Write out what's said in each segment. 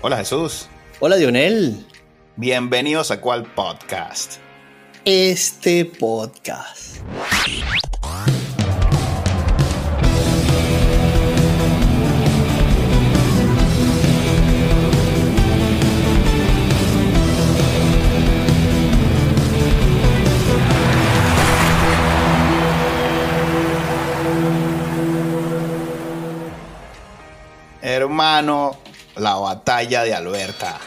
Hola Jesús. Hola Dionel. Bienvenidos a cuál podcast. Este podcast. Hermano, la batalla de Alberta.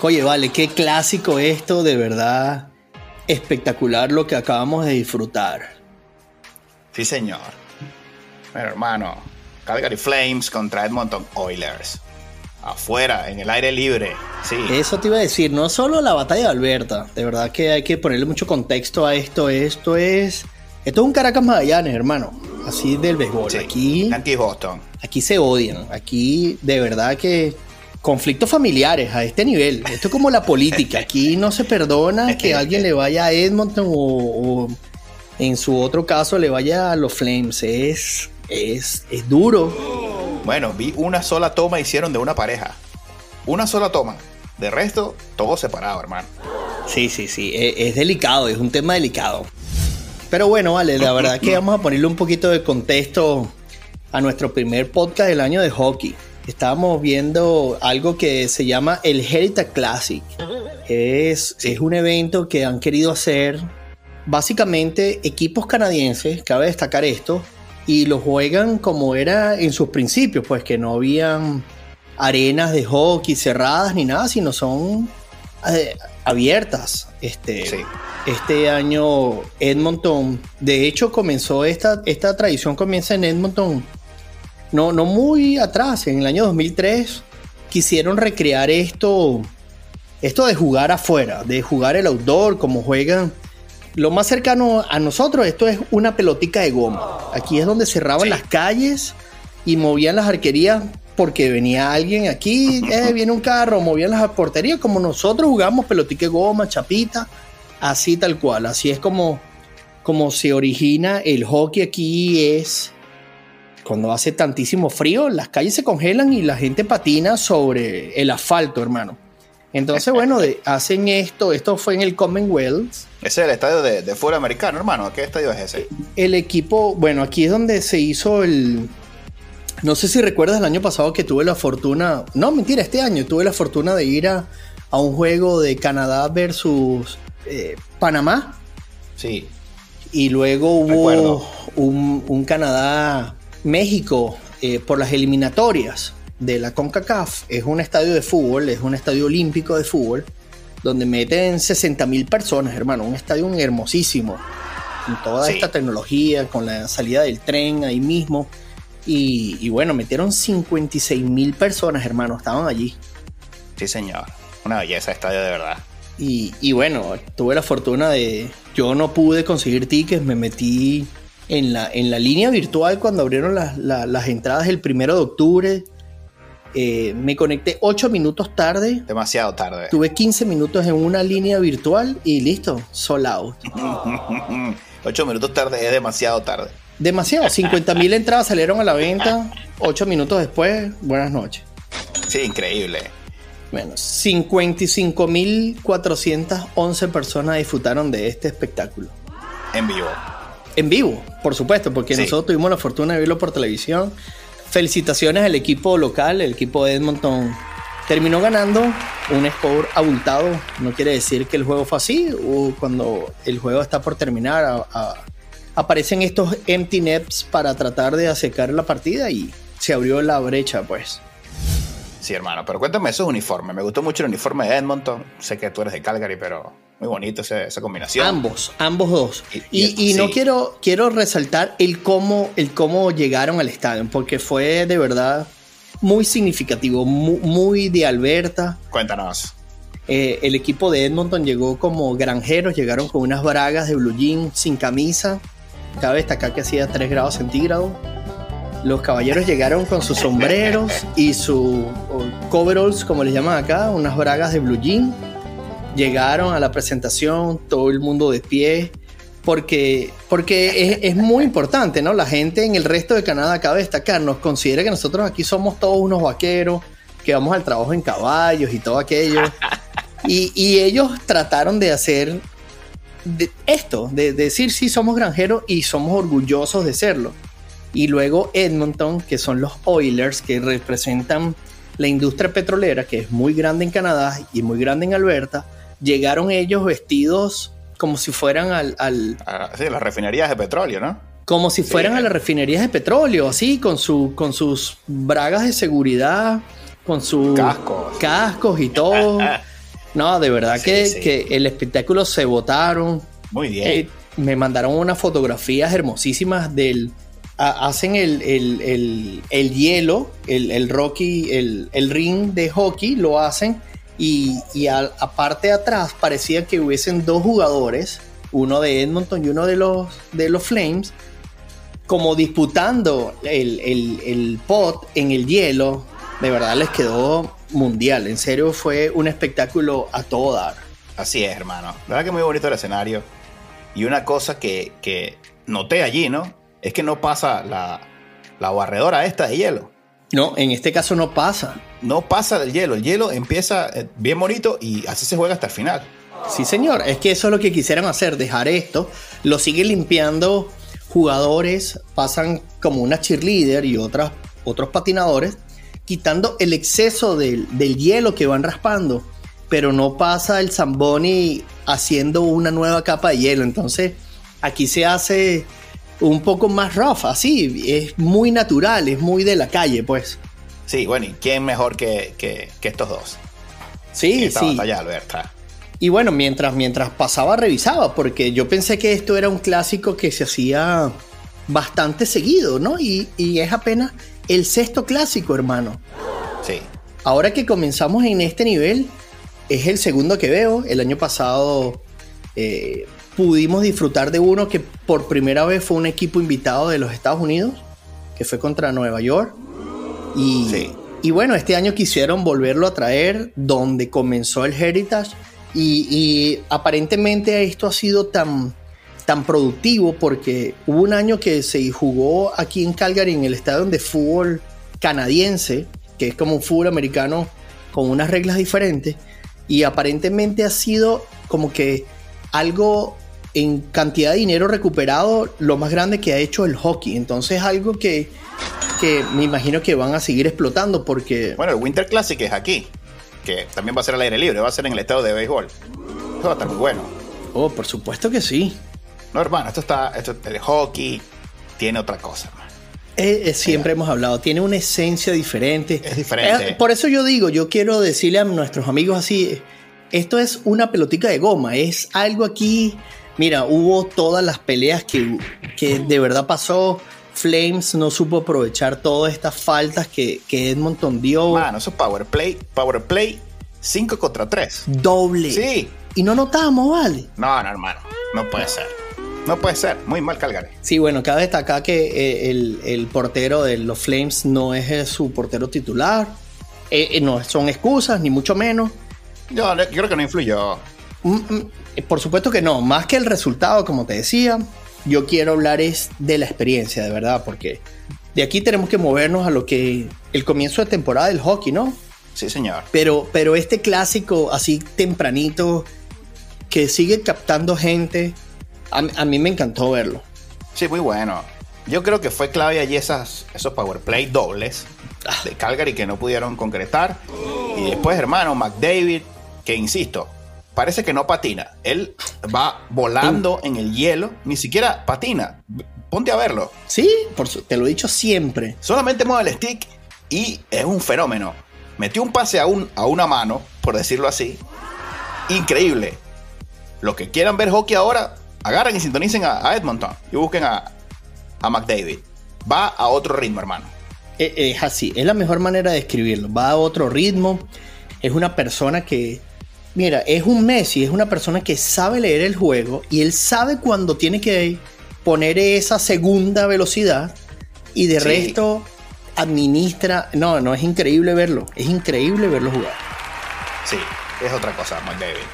Oye, vale, qué clásico esto, de verdad. Espectacular lo que acabamos de disfrutar. Sí, señor. Bueno, hermano, Calgary Flames contra Edmonton Oilers. Afuera, en el aire libre. Sí. Eso te iba a decir, no solo la batalla de Alberta, de verdad que hay que ponerle mucho contexto a esto. Esto es. Esto es un Caracas Magallanes, hermano. Así del béisbol. Sí, Aquí. Anti-Boston. Aquí se odian. Aquí, de verdad que. Conflictos familiares a este nivel. Esto es como la política. Aquí no se perdona que alguien le vaya a Edmonton o, o en su otro caso le vaya a los Flames. Es, es, es duro. Bueno, vi una sola toma hicieron de una pareja. Una sola toma. De resto, todo separado, hermano. Sí, sí, sí. Es, es delicado, es un tema delicado. Pero bueno, vale, la verdad que vamos a ponerle un poquito de contexto a nuestro primer podcast del año de hockey. Estábamos viendo algo que se llama el Heritage Classic. Es, es un evento que han querido hacer básicamente equipos canadienses, cabe destacar esto, y lo juegan como era en sus principios, pues que no habían arenas de hockey cerradas ni nada, sino son eh, abiertas. Este, Sí. este año Edmonton, de hecho comenzó esta, esta tradición comienza en Edmonton, no, no muy atrás, en el año 2003 quisieron recrear esto, esto de jugar afuera, de jugar el outdoor como juegan. Lo más cercano a nosotros, esto es una pelotica de goma. Aquí es donde cerraban Sí. las calles y movían las arquerías porque venía alguien aquí, eh, viene un carro, movían las porterías como nosotros jugamos pelotica de goma, chapita, así tal cual. Así es como, como se origina el hockey aquí es cuando hace tantísimo frío, las calles se congelan y la gente patina sobre el asfalto, hermano. Entonces, bueno, de- hacen esto, esto fue en el Commonwealth. Ese es el estadio de, de fútbol americano, hermano. ¿Qué estadio es ese? El equipo, bueno, aquí es donde se hizo el... No sé si recuerdas el año pasado que tuve la fortuna, no, mentira, este año tuve la fortuna de ir a, a un juego de Canadá versus eh, Panamá. Sí. Y luego hubo un, un Canadá-México eh, por las eliminatorias de la CONCACAF. Es un estadio de fútbol, es un estadio olímpico de fútbol, donde meten 60 mil personas, hermano. Un estadio hermosísimo. Con toda Sí. esta tecnología, con la salida del tren ahí mismo. Y, y bueno, metieron 56 mil personas, hermano. Estaban allí. Sí, señor. Una belleza estadio de verdad. Y, y bueno, tuve la fortuna de. Yo no pude conseguir tickets, me metí en la, en la línea virtual cuando abrieron las, la- las entradas el primero de octubre. Eh, me conecté 8 minutos tarde, Demasiado tarde. tuve 15 minutos en una línea virtual y listo, sold out. Ocho minutos tarde es demasiado tarde. Demasiado, 50 mil entradas salieron a la venta, 8 minutos después, buenas noches. Sí, increíble. Bueno, 55.411 personas disfrutaron de este espectáculo. En vivo. En vivo, por supuesto, porque Sí. nosotros tuvimos la fortuna de verlo por televisión. Felicitaciones al equipo local, el equipo de Edmonton terminó ganando un score abultado. No quiere decir que el juego fue así. o cuando el juego está por terminar, a- a- aparecen estos empty nets para tratar de acercar la partida y se abrió la brecha, pues. Sí, hermano. Pero cuéntame esos uniformes. Me gustó mucho el uniforme de Edmonton. Sé que tú eres de Calgary, pero muy bonito esa combinación. Ambos, ambos dos. Y- Y, y- y no quiero, quiero resaltar el cómo, el cómo llegaron al estadio, porque fue de verdad muy significativo, mu- muy, de Alberta. Cuéntanos. Eh, el equipo de Edmonton llegó como granjeros, llegaron con unas bragas de blue jean sin camisa. Cabe destacar que hacía 3 grados centígrados. Los caballeros llegaron con sus sombreros y sus coveralls, como les llaman acá, unas bragas de blue jean. Llegaron a la presentación, todo el mundo de pie, porque, porque es, muy importante, ¿no? La gente en el resto de Canadá, cabe destacar, nos considera que nosotros aquí somos todos unos vaqueros, que vamos al trabajo en caballos y todo aquello. y ellos trataron de hacer de esto, de, decir sí somos granjeros y somos orgullosos de serlo. Y luego Edmonton, que son los Oilers, que representan la industria petrolera, que es muy grande en Canadá y muy grande en Alberta, llegaron ellos vestidos como si fueran al... al ah, sí, las refinerías de petróleo, ¿no? Como si fueran a las refinerías de petróleo, así, con, su, con sus bragas de seguridad, con sus cascos, cascos y todo. No, de verdad que, el espectáculo se votaron. Muy bien. Eh, me mandaron unas fotografías hermosísimas del. hacen el, el, hielo, el, Rocky, el, ring de hockey, lo hacen. Y, y aparte de atrás parecía que hubiesen dos jugadores, uno de Edmonton y uno de los, de los Flames, como disputando el, el pot en el hielo. De verdad les quedó mundial. En serio, fue un espectáculo a todo dar. Así es, hermano. La verdad que muy bonito el escenario. Y una cosa que, que noté allí, ¿no? Es que no pasa la, la barredora esta de hielo. No, en este caso no pasa. No pasa del hielo. El hielo empieza eh, bien bonito y así se juega hasta el final. Sí, señor. Es que eso es lo que quisieran hacer, dejar esto. Lo siguen limpiando jugadores, pasan como una cheerleader y otras, otros patinadores quitando el exceso del, hielo que van raspando, pero no pasa el Zamboni haciendo una nueva capa de hielo. Entonces, aquí se hace un poco más rough, así, es muy natural, es muy de la calle, pues. Sí, bueno, ¿y quién mejor que, estos dos? Sí, sí. Y bueno, mientras, mientras pasaba, revisaba, porque yo pensé que esto era un clásico que se hacía bastante seguido, ¿no? Y, y es apenas el sexto clásico, hermano. Sí. Ahora que comenzamos en este nivel, es el segundo que veo. El año pasado eh, pudimos disfrutar de uno que por primera vez fue un equipo invitado de los Estados Unidos, que fue contra Nueva York. Y, y bueno, este año quisieron volverlo a traer donde comenzó el Heritage. Y, y aparentemente esto ha sido tan tan productivo porque hubo un año que se jugó aquí en Calgary en el estadio de fútbol canadiense, que es como un fútbol americano con unas reglas diferentes, y aparentemente ha sido como que algo en cantidad de dinero recuperado lo más grande que ha hecho el hockey. Entonces algo que, que me imagino que van a seguir explotando porque... Bueno, el Winter Classic es aquí, que también va a ser al aire libre, va a ser en el estado de béisbol. Eso va a estar muy bueno. Oh, por supuesto que sí. No, hermano, esto está, esto, el hockey tiene otra cosa, hermano. Eh, eh, siempre hemos hablado, tiene una esencia diferente. Es diferente. Eh, por eso yo digo, yo quiero decirle a nuestros amigos así, esto es una pelotica de goma, es algo aquí, mira, hubo todas las peleas que, que de verdad pasó. Flames no supo aprovechar todas estas faltas que, que Edmonton dio. Mano, eso es power play, power play 5 contra 3. Doble. Sí. Y no notamos, ¿vale? No, no, hermano, no puede ser. No puede ser, muy mal Calgary. Sí, bueno, cabe destacar que eh, el, portero de los Flames no es eh, su portero titular. Eh, no son excusas, ni mucho menos. Yo, creo que no influyó. Mm, mm, por supuesto que no. Más que el resultado, como te decía, yo quiero hablar es de la experiencia, de verdad, porque de aquí tenemos que movernos a lo que el comienzo de temporada del hockey, ¿no? Sí, señor. Pero, pero este clásico así tempranito que sigue captando gente a, mí me encantó verlo. Sí, muy bueno. Yo creo que fue clave allí esas, esos power play dobles ah. de Calgary que no pudieron concretar. Y después, hermano, McDavid, que insisto, parece que no patina. Él va volando en el hielo, ni siquiera patina. Ponte a verlo. Sí, por te lo he dicho siempre. Solamente mueve el stick y es un fenómeno. Metió un pase a, un, a una mano, por decirlo así. Increíble. Los que quieran ver hockey ahora, agarren y sintonicen a, Edmonton y busquen a, a McDavid. Va a otro ritmo, hermano. E, es así, es la mejor manera de escribirlo. Va a otro ritmo. Es una persona que, mira, es un Messi, es una persona que sabe leer el juego y él sabe cuando tiene que poner esa segunda velocidad y de resto administra. No, no, es increíble verlo. Es increíble verlo jugar. Sí, es otra cosa, McDavid.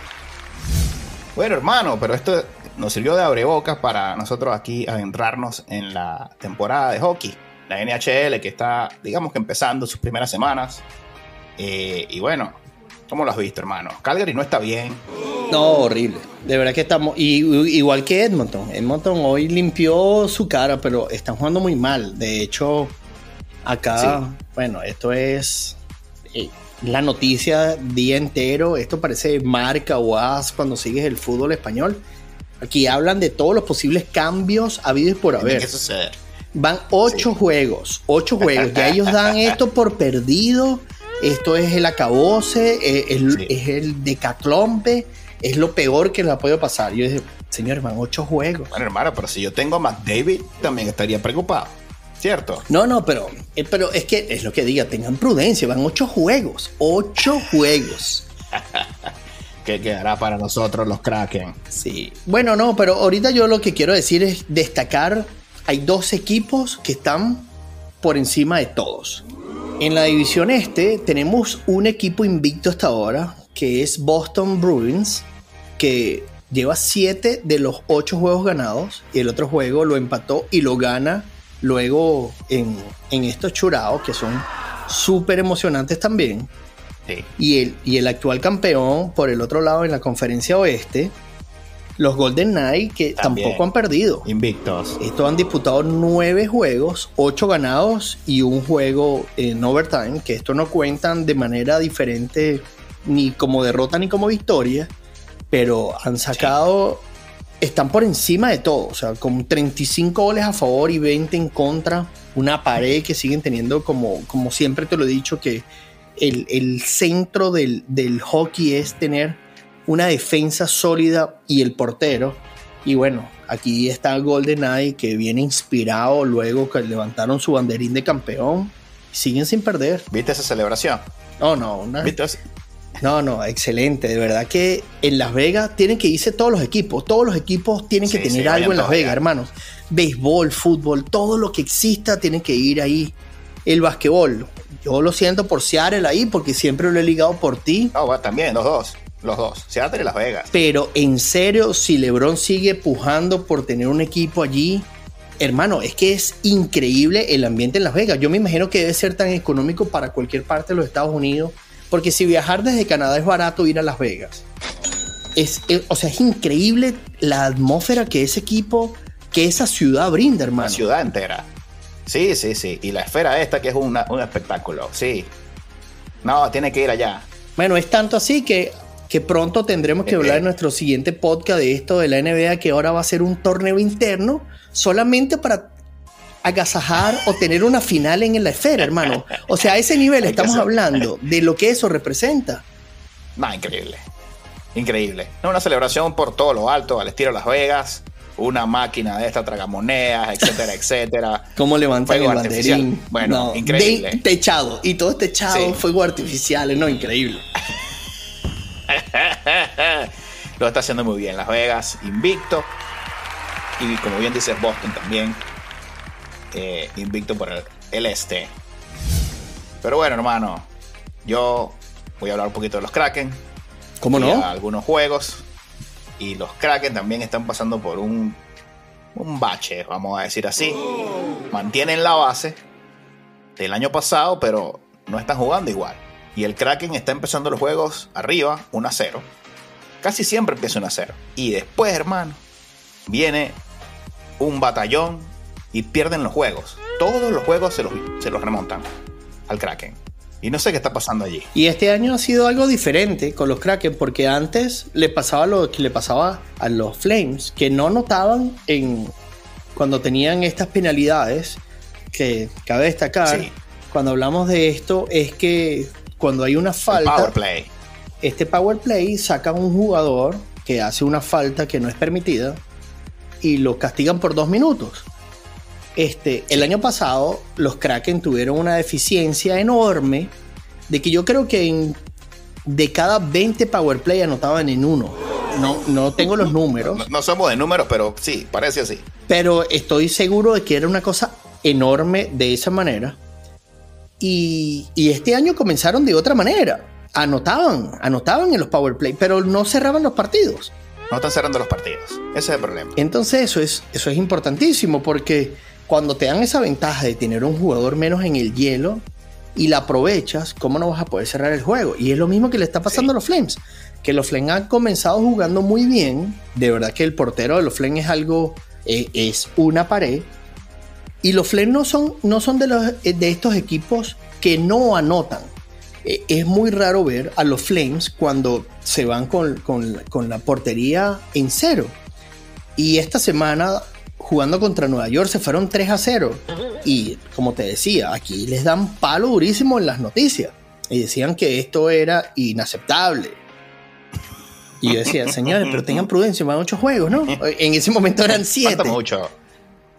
Bueno, hermano, pero esto nos sirvió de abrebocas para nosotros aquí adentrarnos en la temporada de hockey. La NHL que está, digamos que empezando sus primeras semanas. Eh, y bueno, ¿cómo lo has visto, hermano? Calgary no está bien. No, horrible. De verdad que estamos. igual que Edmonton. Edmonton hoy limpió su cara, pero están jugando muy mal. De hecho, acá, bueno, esto es eh, la noticia día entero. Esto parece marca o as cuando sigues el fútbol español. Aquí hablan de todos los posibles cambios habidos por haber. ¿Qué sucede? Van ocho juegos, ocho juegos. Ya ellos dan esto por perdido. Esto es el acabose, eh, es, el decaclombe, es lo peor que les ha podido pasar. Yo dije, señores, van ocho juegos. Bueno, hermano, pero si yo tengo a McDavid, también estaría preocupado. ¿Cierto? No, no, pero, eh, pero es que es lo que diga, tengan prudencia, van ocho juegos, ocho juegos. ¿Qué quedará para nosotros los Kraken? Sí. Bueno, no, pero ahorita yo lo que quiero decir es destacar hay dos equipos que están por encima de todos. En la división este tenemos un equipo invicto hasta ahora, que es Boston Bruins, que lleva siete de los ocho juegos ganados y el otro juego lo empató y lo gana luego en, estos churados que son súper emocionantes también. Y, el, y el actual campeón, por el otro lado, en la conferencia oeste, los Golden Knights, que tampoco han perdido. Invictos. Estos han disputado nueve juegos, ocho ganados y un juego en overtime, que esto no cuentan de manera diferente ni como derrota ni como victoria, pero han sacado, están por encima de todo, o sea, con 35 goles a favor y 20 en contra, una pared que siguen teniendo como, como siempre te lo he dicho, que el, centro del, del hockey es tener una defensa sólida y el portero. Y bueno, aquí está Golden Knight que viene inspirado luego que levantaron su banderín de campeón. Siguen sin perder. ¿Viste esa celebración? No, no, No, no, excelente. De verdad que en Las Vegas tienen que irse todos los equipos. Todos los equipos tienen que tener algo en Las Vegas, hermanos. Béisbol, fútbol, todo lo que exista tienen que ir ahí. El basquetbol. Yo lo siento por Seattle ahí porque siempre lo he ligado por ti. No, también, los dos. Los dos, Seattle y Las Vegas. Pero en serio, si LeBron sigue pujando por tener un equipo allí, hermano, es que es increíble el ambiente en Las Vegas. Yo me imagino que debe ser tan económico para cualquier parte de los Estados Unidos, porque si viajar desde Canadá es barato ir a Las Vegas. Es, o sea, es increíble la atmósfera que ese equipo, que esa ciudad brinda, hermano. La ciudad entera. Sí, sí, sí. Y la esfera esta que es un espectáculo. Sí. No, tiene que ir allá. Bueno, es tanto así que que pronto tendremos que hablar en nuestro siguiente podcast de esto de la NBA, que ahora va a ser un torneo interno solamente para agasajar o tener una final en la esfera, hermano. O sea, a ese nivel estamos hablando de lo que eso representa. No, increíble. Increíble. Una celebración por todo lo alto, al estilo Las Vegas, una máquina de esta tragamonedas, etcétera, etcétera. ¿Cómo levantar el banderín? Bueno, increíble. techado. Y todo este techado, fuego artificial, no, increíble. Lo está haciendo muy bien. Las Vegas, invicto. Y como bien dices, Boston también. Eh, invicto por el, este. Pero bueno, hermano. Yo voy a hablar un poquito de los Kraken. ¿Cómo no? Algunos juegos. Y los Kraken también están pasando por un, un bache, vamos a decir así. Mantienen la base del año pasado, pero no están jugando igual. Y el Kraken está empezando los juegos arriba, 1 a 0. Casi siempre empieza 1 a 0. Y después, hermano, viene un batallón y pierden los juegos. Todos los juegos se los, se los remontan al Kraken. Y no sé qué está pasando allí. Y este año ha sido algo diferente con los Kraken, porque antes le pasaba lo que le pasaba a los Flames, que no notaban en cuando tenían estas penalidades, que cabe destacar, cuando hablamos de esto, es que cuando hay una falta. power play. Este power play saca un jugador que hace una falta que no es permitida y lo castigan por dos minutos. Este, El año pasado los Kraken tuvieron una deficiencia enorme de que yo creo que en, de cada 20 power play anotaban en uno. No, no tengo los números. No, no, somos de números, pero sí, parece así. Pero estoy seguro de que era una cosa enorme de esa manera. Y, este año comenzaron de otra manera. Anotaban, anotaban en los power play, pero no cerraban los partidos. No están cerrando los partidos. Ese es el problema. Entonces eso es, eso es importantísimo porque cuando te dan esa ventaja de tener un jugador menos en el hielo, y la aprovechas, ¿cómo no vas a poder cerrar el juego? Y es lo mismo que le está pasando a los Flames, que los Flames han comenzado jugando muy bien, de verdad que el portero de los Flames es algo, eh, es una pared, y los Flames no son, no son de, los, de estos equipos que no anotan. Eh, es muy raro ver a los Flames cuando se van con, con la portería en cero. Y esta semana jugando contra Nueva York se fueron 3 a 0. Y como te decía, aquí les dan palo durísimo en las noticias. Y decían que esto era inaceptable. Y yo decía, señores, pero tengan prudencia, van 8 juegos, ¿no? En ese momento eran 7. Falta mucho.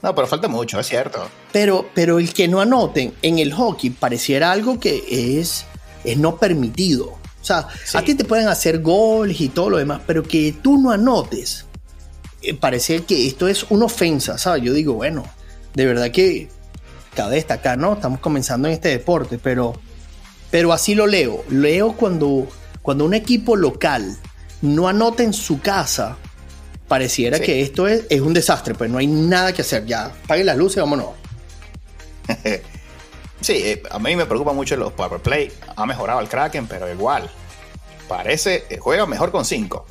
No, pero falta mucho, es cierto. Pero, pero el que no anoten en el hockey pareciera algo que es, es no permitido. O sea, a ti te pueden hacer goles y todo lo demás, pero que tú no anotes, eh, parece que esto es una ofensa, ¿sabes? Yo digo, bueno, de verdad que cabe destacar, ¿no? Estamos comenzando en este deporte, pero, pero así lo leo. Leo cuando, cuando un equipo local no anota en su casa, pareciera que esto es, es, un desastre, pues no hay nada que hacer. Ya, paguen las luces, vámonos. sí, eh, a mí me preocupa mucho los power play. Ha mejorado el Kraken, pero igual. Parece, eh, juega mejor con 5.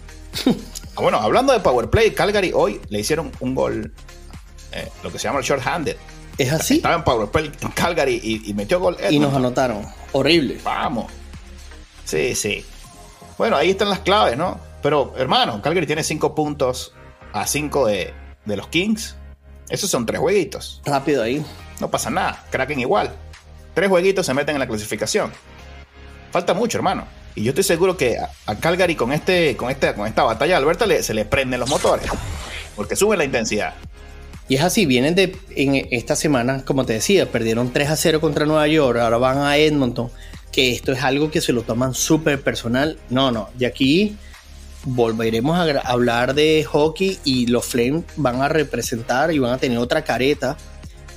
Ah, bueno, hablando de Power Play, Calgary hoy le hicieron un gol, eh, lo que se llama el short-handed. ¿Es así? Estaba en Power Play Calgary y, metió gol. Y nos anotaron. Horrible. Vamos. Sí, sí. Bueno, ahí están las claves, ¿no? Pero, hermano, Calgary tiene 5 puntos a 5 de, de los Kings. Esos son tres jueguitos. Rápido ahí. No pasa nada. Kraken igual. Tres jueguitos se meten en la clasificación. Falta mucho, hermano. Y yo estoy seguro que a, Calgary con, este, con, esta, con esta batalla Alberta se le prenden los motores. Porque sube la intensidad. Y es así, vienen de en esta semana, como te decía, perdieron 3 a 0 contra Nueva York, ahora van a Edmonton, que esto es algo que se lo toman súper personal. No, no, de aquí volveremos a hablar de hockey y los Flames van a representar y van a tener otra careta,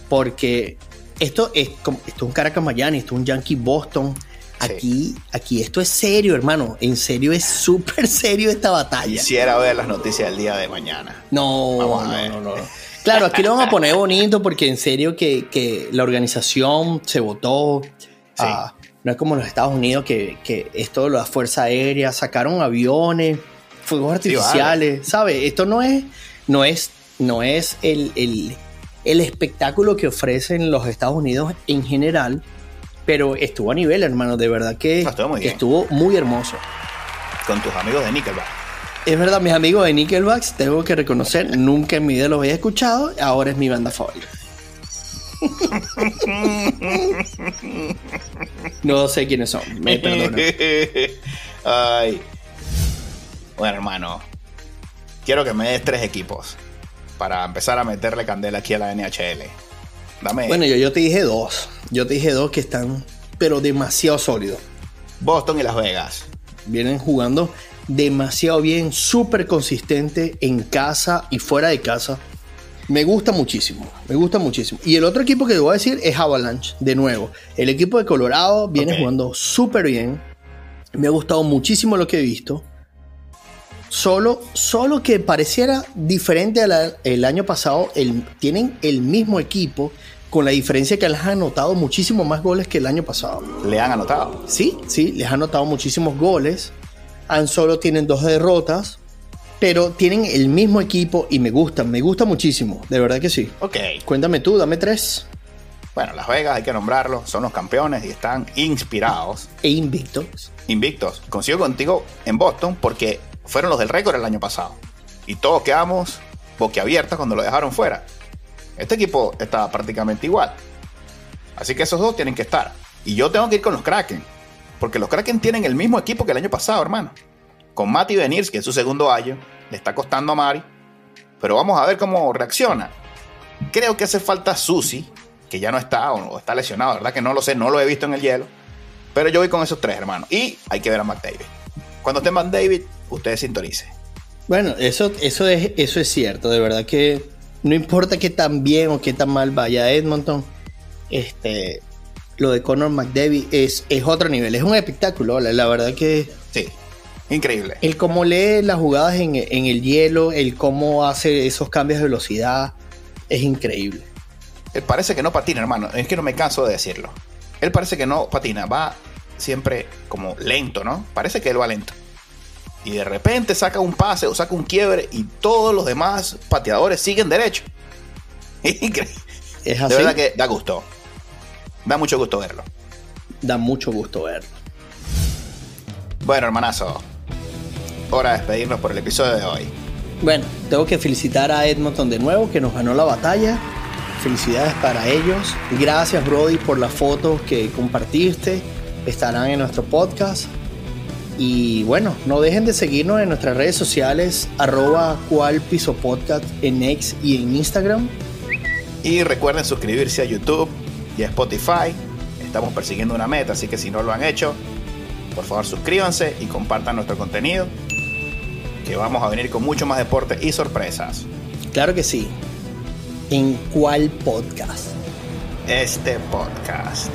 porque esto es, esto es un Caracas Miami, esto es un Yankee Boston, Aquí, aquí esto es serio, hermano. En serio, es súper serio esta batalla. Quisiera ver las noticias del día de mañana. No, no, no, Claro, aquí lo vamos a poner bonito porque en serio que, la organización se votó. Ah, no es como en los Estados Unidos que, que es todo la Fuerza Aérea, sacaron aviones, fuegos artificiales, ¿sabes? Esto no es, no es, no es el, el, el espectáculo que ofrecen los Estados Unidos en general pero estuvo a nivel, hermano, de verdad que, estuvo, muy hermoso. Con tus amigos de Nickelback. Es verdad, mis amigos de Nickelback, tengo que reconocer, nunca en mi vida los había escuchado, ahora es mi banda favorita. no sé quiénes son, me perdonan. Ay. Bueno, hermano, quiero que me des tres equipos para empezar a meterle candela aquí a la NHL. Bueno, yo, yo te dije dos. Yo te dije dos que están, pero demasiado sólidos. Boston y Las Vegas. Vienen jugando demasiado bien, súper consistente en casa y fuera de casa. Me gusta muchísimo, me gusta muchísimo. Y el otro equipo que te voy a decir es Avalanche, de nuevo. El equipo de Colorado viene jugando súper bien. Me ha gustado muchísimo lo que he visto. Solo, solo que pareciera diferente al año pasado. tienen el mismo equipo, con la diferencia que les han anotado muchísimo más goles que el año pasado. ¿Le han anotado? Sí, sí, les han anotado muchísimos goles. Han solo tienen dos derrotas, pero tienen el mismo equipo y me gustan, me gusta muchísimo, de verdad que sí. Ok. Cuéntame tú, dame tres. Bueno, Las Vegas hay que nombrarlo, son los campeones y están inspirados. E invictos. Invictos. Consigo contigo en Boston porque fueron los del récord el año pasado. Y todos quedamos boquiabiertos cuando lo dejaron fuera. Este equipo está prácticamente igual. Así que esos dos tienen que estar. Y yo tengo que ir con los Kraken. Porque los Kraken tienen el mismo equipo que el año pasado, hermano. Con Mati Benirs, que es su segundo año. Le está costando a Mari. Pero vamos a ver cómo reacciona. Creo que hace falta Susi, que ya no está o está lesionado, ¿verdad? Que no lo sé, no lo he visto en el hielo. Pero yo voy con esos tres, hermano. Y hay que ver a McDavid. Cuando esté McDavid, ustedes sintonicen. Bueno, eso, eso, es, eso es cierto. De verdad que no importa qué tan bien o qué tan mal vaya Edmonton, este, lo de Conor McDavid es, es otro nivel, es un espectáculo, la, verdad que... Sí, increíble. El cómo lee las jugadas en, el hielo, el cómo hace esos cambios de velocidad, es increíble. Eh, parece que no patina, hermano, es que no me canso de decirlo. él parece que no patina, va siempre como lento, ¿no? Parece que él va lento. Y de repente saca un pase o saca un quiebre y todos los demás pateadores siguen derecho. Es así. De verdad que da gusto. Da mucho gusto verlo. Da mucho gusto verlo. Bueno, hermanazo. Hora de despedirnos por el episodio de hoy. Bueno, tengo que felicitar a Edmonton de nuevo, que nos ganó la batalla. Felicidades para ellos. Gracias, Brody, por las fotos que compartiste. Estarán en nuestro podcast. Y bueno, no dejen de seguirnos en nuestras redes sociales, arroba cual piso podcast en X y en Instagram. Y recuerden suscribirse a YouTube y a Spotify. Estamos persiguiendo una meta, así que si no lo han hecho, por favor suscríbanse y compartan nuestro contenido. Que vamos a venir con mucho más deporte y sorpresas. Claro que sí. ¿En cuál podcast? Este podcast.